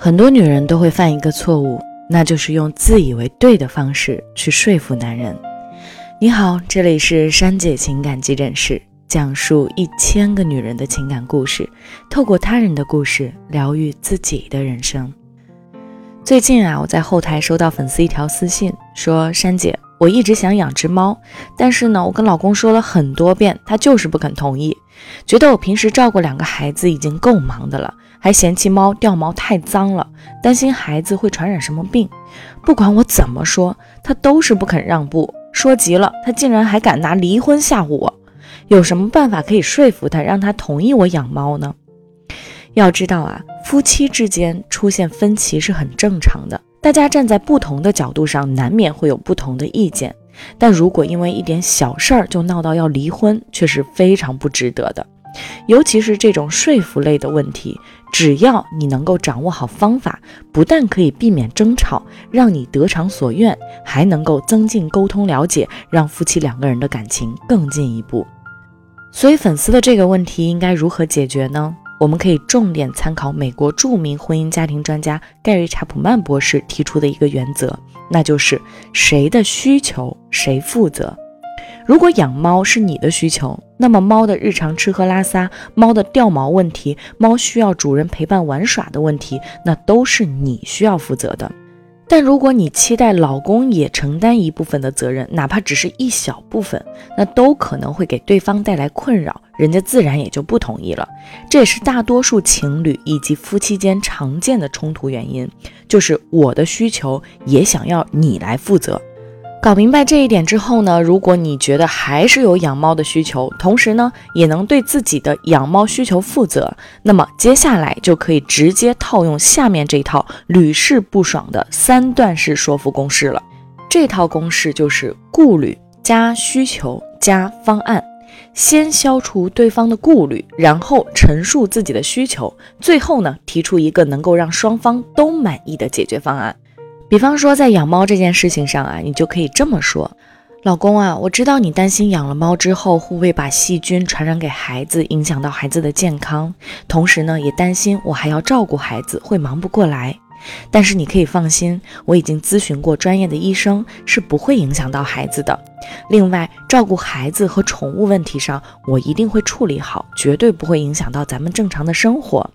很多女人都会犯一个错误，那就是用自以为对的方式去说服男人。你好，这里是珊姐情感急诊室，讲述一千个女人的情感故事，透过他人的故事疗愈自己的人生。最近啊，我在后台收到粉丝一条私信，说珊姐，我一直想养只猫，但是呢，我跟老公说了很多遍，他就是不肯同意，觉得我平时照顾两个孩子已经够忙的了。还嫌弃猫掉毛太脏了，担心孩子会传染什么病。不管我怎么说，他都是不肯让步。说急了，他竟然还敢拿离婚吓唬我。有什么办法可以说服他，让他同意我养猫呢？要知道啊，夫妻之间出现分歧是很正常的，大家站在不同的角度上，难免会有不同的意见。但如果因为一点小事儿就闹到要离婚，却是非常不值得的。尤其是这种说服类的问题，只要你能够掌握好方法，不但可以避免争吵，让你得偿所愿，还能够增进沟通了解，让夫妻两个人的感情更进一步。所以，粉丝的这个问题应该如何解决呢？我们可以重点参考美国著名婚姻家庭专家盖瑞·查普曼博士提出的一个原则，那就是谁的需求谁负责。如果养猫是你的需求，那么猫的日常吃喝拉撒、猫的掉毛问题、猫需要主人陪伴玩耍的问题，那都是你需要负责的。但如果你期待老公也承担一部分的责任，哪怕只是一小部分，那都可能会给对方带来困扰，人家自然也就不同意了。这也是大多数情侣以及夫妻间常见的冲突原因，就是我的需求也想要你来负责。搞明白这一点之后呢，如果你觉得还是有养猫的需求，同时呢也能对自己的养猫需求负责，那么接下来就可以直接套用下面这套屡试不爽的三段式说服公式了。这套公式就是顾虑加需求加方案，先消除对方的顾虑，然后陈述自己的需求，最后呢提出一个能够让双方都满意的解决方案。比方说，在养猫这件事情上啊，你就可以这么说：“老公啊，我知道你担心养了猫之后会不会把细菌传染给孩子，影响到孩子的健康，同时呢，也担心我还要照顾孩子会忙不过来。”但是你可以放心，我已经咨询过专业的医生，是不会影响到孩子的。另外，照顾孩子和宠物问题上，我一定会处理好，绝对不会影响到咱们正常的生活。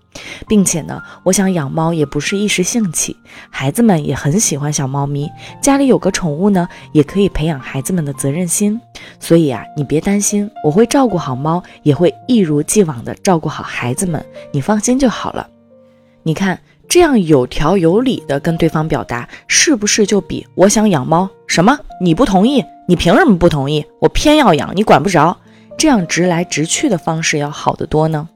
并且呢，我想养猫也不是一时兴起，孩子们也很喜欢小猫咪，家里有个宠物呢，也可以培养孩子们的责任心。所以啊，你别担心，我会照顾好猫，也会一如既往的照顾好孩子们，你放心就好了。你看。这样有条有理的跟对方表达，是不是就比我想养猫？什么？你不同意？你凭什么不同意？我偏要养，你管不着。这样直来直去的方式要好得多呢。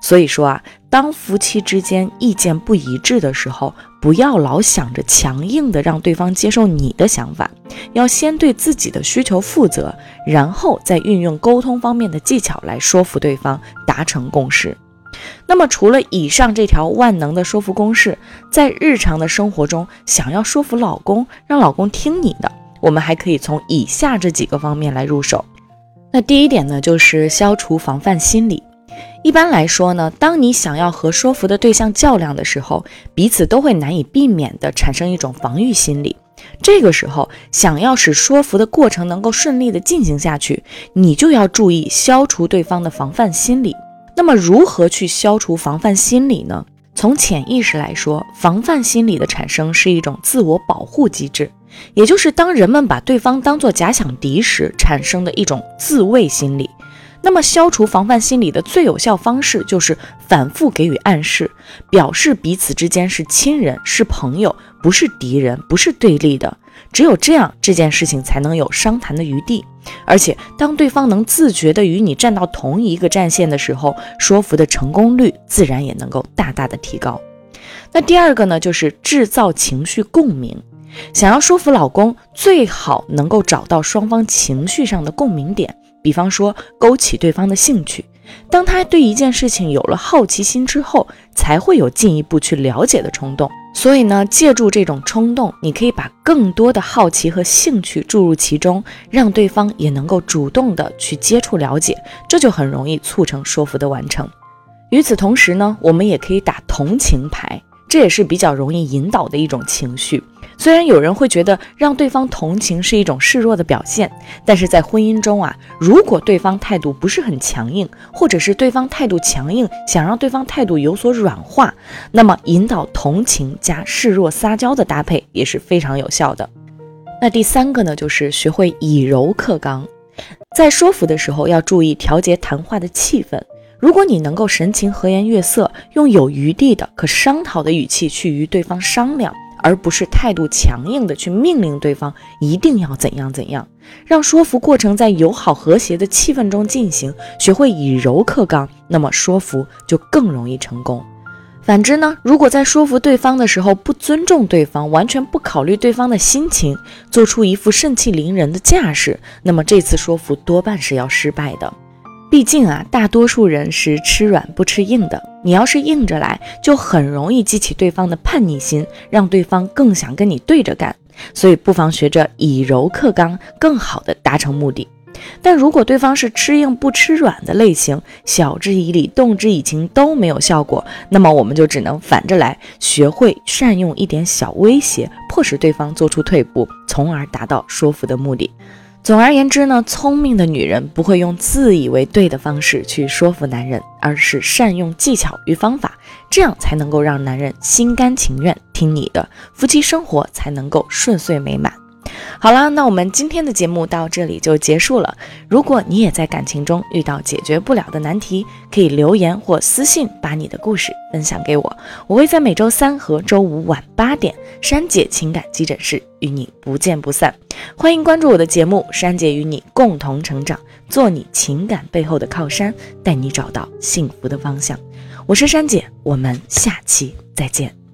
所以说啊，当夫妻之间意见不一致的时候，不要老想着强硬的让对方接受你的想法，要先对自己的需求负责，然后再运用沟通方面的技巧来说服对方，达成共识。那么，除了以上这条万能的说服公式，在日常的生活中，想要说服老公，让老公听你的，我们还可以从以下这几个方面来入手。那第一点呢，就是消除防范心理。一般来说呢，当你想要和说服的对象较量的时候，彼此都会难以避免的产生一种防御心理。这个时候，想要使说服的过程能够顺利的进行下去，你就要注意消除对方的防范心理。那么，如何去消除防范心理呢？从潜意识来说，防范心理的产生是一种自我保护机制，也就是当人们把对方当作假想敌时产生的一种自卫心理。那么，消除防范心理的最有效方式就是反复给予暗示，表示彼此之间是亲人、是朋友，不是敌人，不是对立的。只有这样，这件事情才能有商谈的余地。而且，当对方能自觉地与你站到同一个战线的时候，说服的成功率自然也能够大大的提高。那第二个呢，就是制造情绪共鸣。想要说服老公，最好能够找到双方情绪上的共鸣点，比方说勾起对方的兴趣。当他对一件事情有了好奇心之后，才会有进一步去了解的冲动。所以呢，借助这种冲动，你可以把更多的好奇和兴趣注入其中，让对方也能够主动的去接触了解，这就很容易促成说服的完成。与此同时呢，我们也可以打同情牌。这也是比较容易引导的一种情绪。虽然有人会觉得让对方同情是一种示弱的表现，但是在婚姻中啊，如果对方态度不是很强硬，或者是对方态度强硬，想让对方态度有所软化，那么引导同情加示弱撒娇的搭配也是非常有效的。那第三个呢，就是学会以柔克刚，在说服的时候要注意调节谈话的气氛。如果你能够神情和颜悦色，用有余地的可商讨的语气去与对方商量。而不是态度强硬的去命令对方一定要怎样怎样，让说服过程在友好和谐的气氛中进行，学会以柔克刚，那么说服就更容易成功。反之呢，如果在说服对方的时候不尊重对方，完全不考虑对方的心情，做出一副盛气凌人的架势，那么这次说服多半是要失败的。毕竟啊，大多数人是吃软不吃硬的。你要是硬着来，就很容易激起对方的叛逆心，让对方更想跟你对着干。所以不妨学着以柔克刚，更好的达成目的。但如果对方是吃硬不吃软的类型，晓之以理，动之以情都没有效果，那么我们就只能反着来，学会善用一点小威胁，迫使对方做出退步，从而达到说服的目的。总而言之呢，聪明的女人不会用自以为对的方式去说服男人，而是善用技巧与方法，这样才能够让男人心甘情愿听你的，夫妻生活才能够顺遂美满。好了，那我们今天的节目到这里就结束了。如果你也在感情中遇到解决不了的难题，可以留言或私信把你的故事分享给我，我会在每周三和周五晚八点，珊姐情感急诊室与你不见不散。欢迎关注我的节目，珊姐与你共同成长，做你情感背后的靠山，带你找到幸福的方向。我是珊姐，我们下期再见。